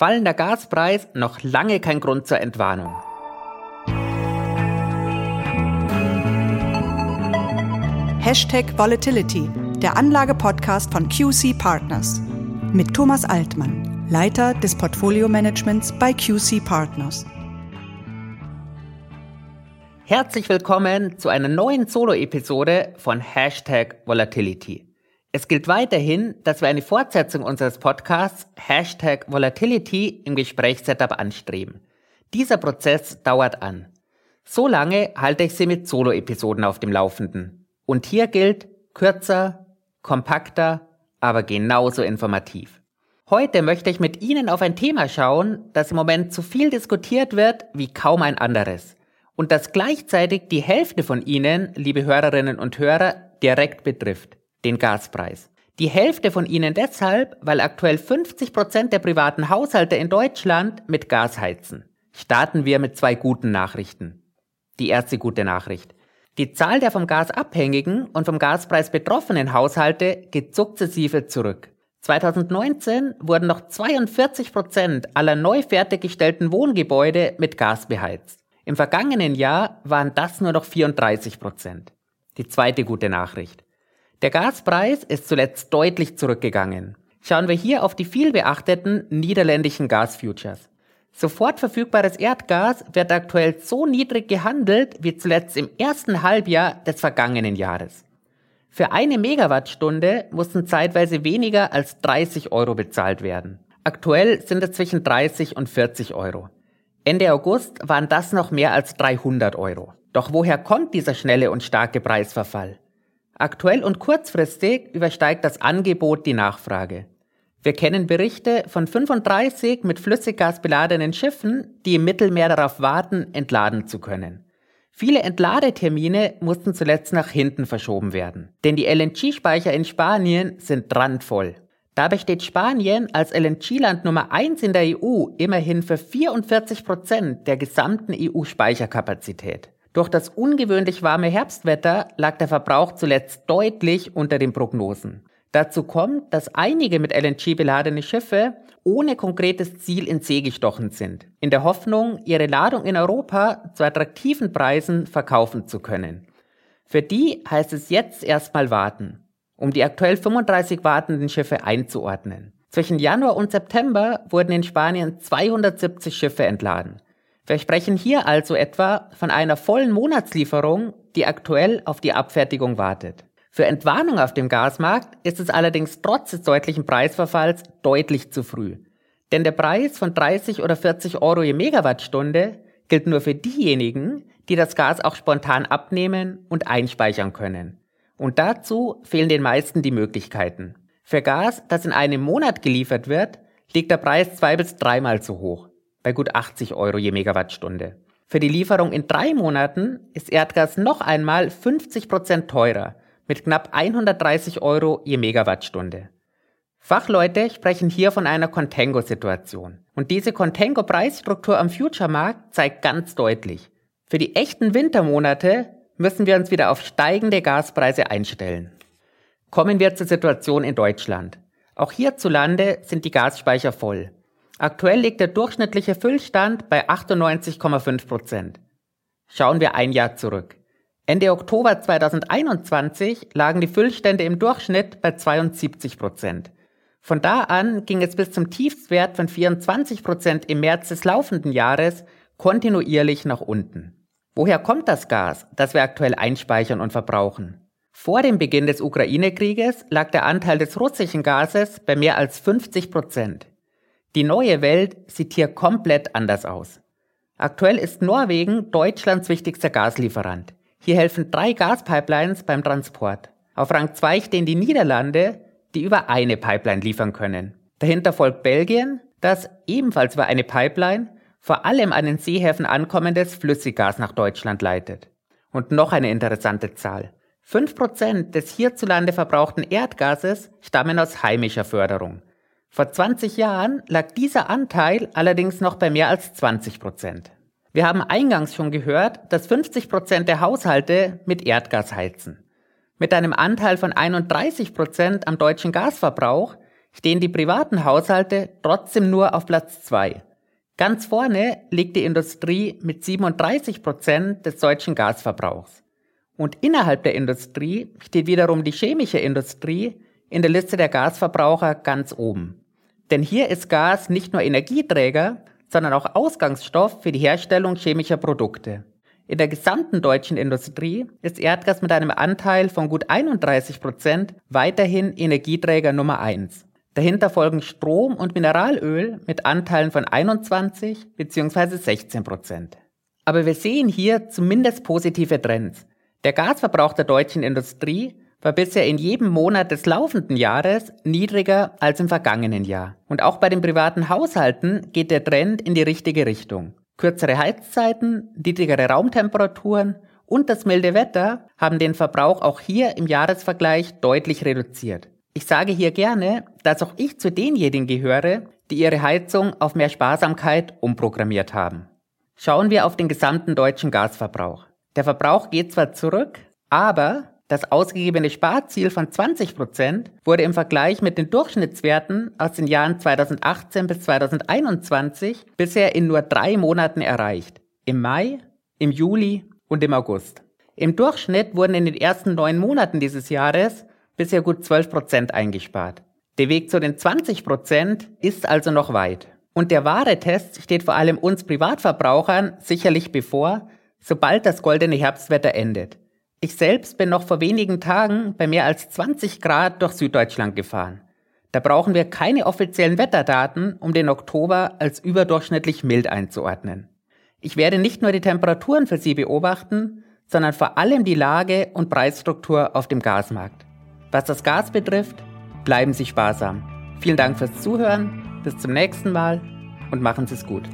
Fallender Gaspreis noch lange kein Grund zur Entwarnung. Hashtag Volatility, der Anlage-Podcast von QC Partners. Mit Thomas Altmann, Leiter des Portfolio-Managements bei QC Partners. Herzlich willkommen zu einer neuen Solo-Episode von Hashtag Volatility. Es gilt weiterhin, dass wir eine Fortsetzung unseres Podcasts Hashtag Volatility im Gesprächssetup anstreben. Dieser Prozess dauert an. So lange halte ich Sie mit Solo-Episoden auf dem Laufenden. Und hier gilt kürzer, kompakter, aber genauso informativ. Heute möchte ich mit Ihnen auf ein Thema schauen, das im Moment zu viel diskutiert wird wie kaum ein anderes. Und das gleichzeitig die Hälfte von Ihnen, liebe Hörerinnen und Hörer, direkt betrifft den Gaspreis. Die Hälfte von ihnen deshalb, weil aktuell 50 Prozent der privaten Haushalte in Deutschland mit Gas heizen. Starten wir mit zwei guten Nachrichten. Die erste gute Nachricht. Die Zahl der vom Gas abhängigen und vom Gaspreis betroffenen Haushalte geht sukzessive zurück. 2019 wurden noch 42 Prozent aller neu fertiggestellten Wohngebäude mit Gas beheizt. Im vergangenen Jahr waren das nur noch 34 Prozent. Die zweite gute Nachricht. Der Gaspreis ist zuletzt deutlich zurückgegangen. Schauen wir hier auf die vielbeachteten niederländischen Gasfutures. Sofort verfügbares Erdgas wird aktuell so niedrig gehandelt wie zuletzt im ersten Halbjahr des vergangenen Jahres. Für eine Megawattstunde mussten zeitweise weniger als 30 Euro bezahlt werden. Aktuell sind es zwischen 30 und 40 Euro. Ende August waren das noch mehr als 300 Euro. Doch woher kommt dieser schnelle und starke Preisverfall? Aktuell und kurzfristig übersteigt das Angebot die Nachfrage. Wir kennen Berichte von 35 mit Flüssiggas beladenen Schiffen, die im Mittelmeer darauf warten, entladen zu können. Viele Entladetermine mussten zuletzt nach hinten verschoben werden, denn die LNG-Speicher in Spanien sind randvoll. Dabei steht Spanien als LNG-Land Nummer 1 in der EU immerhin für 44 Prozent der gesamten EU-Speicherkapazität. Durch das ungewöhnlich warme Herbstwetter lag der Verbrauch zuletzt deutlich unter den Prognosen. Dazu kommt, dass einige mit LNG beladene Schiffe ohne konkretes Ziel in See gestochen sind, in der Hoffnung, ihre Ladung in Europa zu attraktiven Preisen verkaufen zu können. Für die heißt es jetzt erstmal warten, um die aktuell 35 wartenden Schiffe einzuordnen. Zwischen Januar und September wurden in Spanien 270 Schiffe entladen. Wir sprechen hier also etwa von einer vollen Monatslieferung, die aktuell auf die Abfertigung wartet. Für Entwarnung auf dem Gasmarkt ist es allerdings trotz des deutlichen Preisverfalls deutlich zu früh. Denn der Preis von 30 oder 40 Euro je Megawattstunde gilt nur für diejenigen, die das Gas auch spontan abnehmen und einspeichern können. Und dazu fehlen den meisten die Möglichkeiten. Für Gas, das in einem Monat geliefert wird, liegt der Preis zwei bis dreimal zu hoch bei gut 80 Euro je Megawattstunde. Für die Lieferung in drei Monaten ist Erdgas noch einmal 50 Prozent teurer, mit knapp 130 Euro je Megawattstunde. Fachleute sprechen hier von einer Contango-Situation. Und diese Contango-Preisstruktur am Future-Markt zeigt ganz deutlich, für die echten Wintermonate müssen wir uns wieder auf steigende Gaspreise einstellen. Kommen wir zur Situation in Deutschland. Auch hierzulande sind die Gasspeicher voll. Aktuell liegt der durchschnittliche Füllstand bei 98,5 Prozent. Schauen wir ein Jahr zurück. Ende Oktober 2021 lagen die Füllstände im Durchschnitt bei 72 Prozent. Von da an ging es bis zum Tiefstwert von 24 Prozent im März des laufenden Jahres kontinuierlich nach unten. Woher kommt das Gas, das wir aktuell einspeichern und verbrauchen? Vor dem Beginn des Ukraine-Krieges lag der Anteil des russischen Gases bei mehr als 50 Prozent. Die neue Welt sieht hier komplett anders aus. Aktuell ist Norwegen Deutschlands wichtigster Gaslieferant. Hier helfen drei Gaspipelines beim Transport. Auf Rang 2 stehen die Niederlande, die über eine Pipeline liefern können. Dahinter folgt Belgien, das ebenfalls über eine Pipeline vor allem an den Seehäfen ankommendes Flüssiggas nach Deutschland leitet. Und noch eine interessante Zahl. 5% des hierzulande verbrauchten Erdgases stammen aus heimischer Förderung. Vor 20 Jahren lag dieser Anteil allerdings noch bei mehr als 20 Prozent. Wir haben eingangs schon gehört, dass 50 Prozent der Haushalte mit Erdgas heizen. Mit einem Anteil von 31 Prozent am deutschen Gasverbrauch stehen die privaten Haushalte trotzdem nur auf Platz 2. Ganz vorne liegt die Industrie mit 37 Prozent des deutschen Gasverbrauchs. Und innerhalb der Industrie steht wiederum die chemische Industrie in der Liste der Gasverbraucher ganz oben. Denn hier ist Gas nicht nur Energieträger, sondern auch Ausgangsstoff für die Herstellung chemischer Produkte. In der gesamten deutschen Industrie ist Erdgas mit einem Anteil von gut 31 Prozent weiterhin Energieträger Nummer eins. Dahinter folgen Strom und Mineralöl mit Anteilen von 21 bzw. 16 Prozent. Aber wir sehen hier zumindest positive Trends. Der Gasverbrauch der deutschen Industrie war bisher in jedem Monat des laufenden Jahres niedriger als im vergangenen Jahr. Und auch bei den privaten Haushalten geht der Trend in die richtige Richtung. Kürzere Heizzeiten, niedrigere Raumtemperaturen und das milde Wetter haben den Verbrauch auch hier im Jahresvergleich deutlich reduziert. Ich sage hier gerne, dass auch ich zu denjenigen gehöre, die ihre Heizung auf mehr Sparsamkeit umprogrammiert haben. Schauen wir auf den gesamten deutschen Gasverbrauch. Der Verbrauch geht zwar zurück, aber das ausgegebene Sparziel von 20 Prozent wurde im Vergleich mit den Durchschnittswerten aus den Jahren 2018 bis 2021 bisher in nur drei Monaten erreicht. Im Mai, im Juli und im August. Im Durchschnitt wurden in den ersten neun Monaten dieses Jahres bisher gut 12 Prozent eingespart. Der Weg zu den 20 Prozent ist also noch weit. Und der wahre Test steht vor allem uns Privatverbrauchern sicherlich bevor, sobald das goldene Herbstwetter endet. Ich selbst bin noch vor wenigen Tagen bei mehr als 20 Grad durch Süddeutschland gefahren. Da brauchen wir keine offiziellen Wetterdaten, um den Oktober als überdurchschnittlich mild einzuordnen. Ich werde nicht nur die Temperaturen für Sie beobachten, sondern vor allem die Lage und Preisstruktur auf dem Gasmarkt. Was das Gas betrifft, bleiben Sie sparsam. Vielen Dank fürs Zuhören, bis zum nächsten Mal und machen Sie es gut.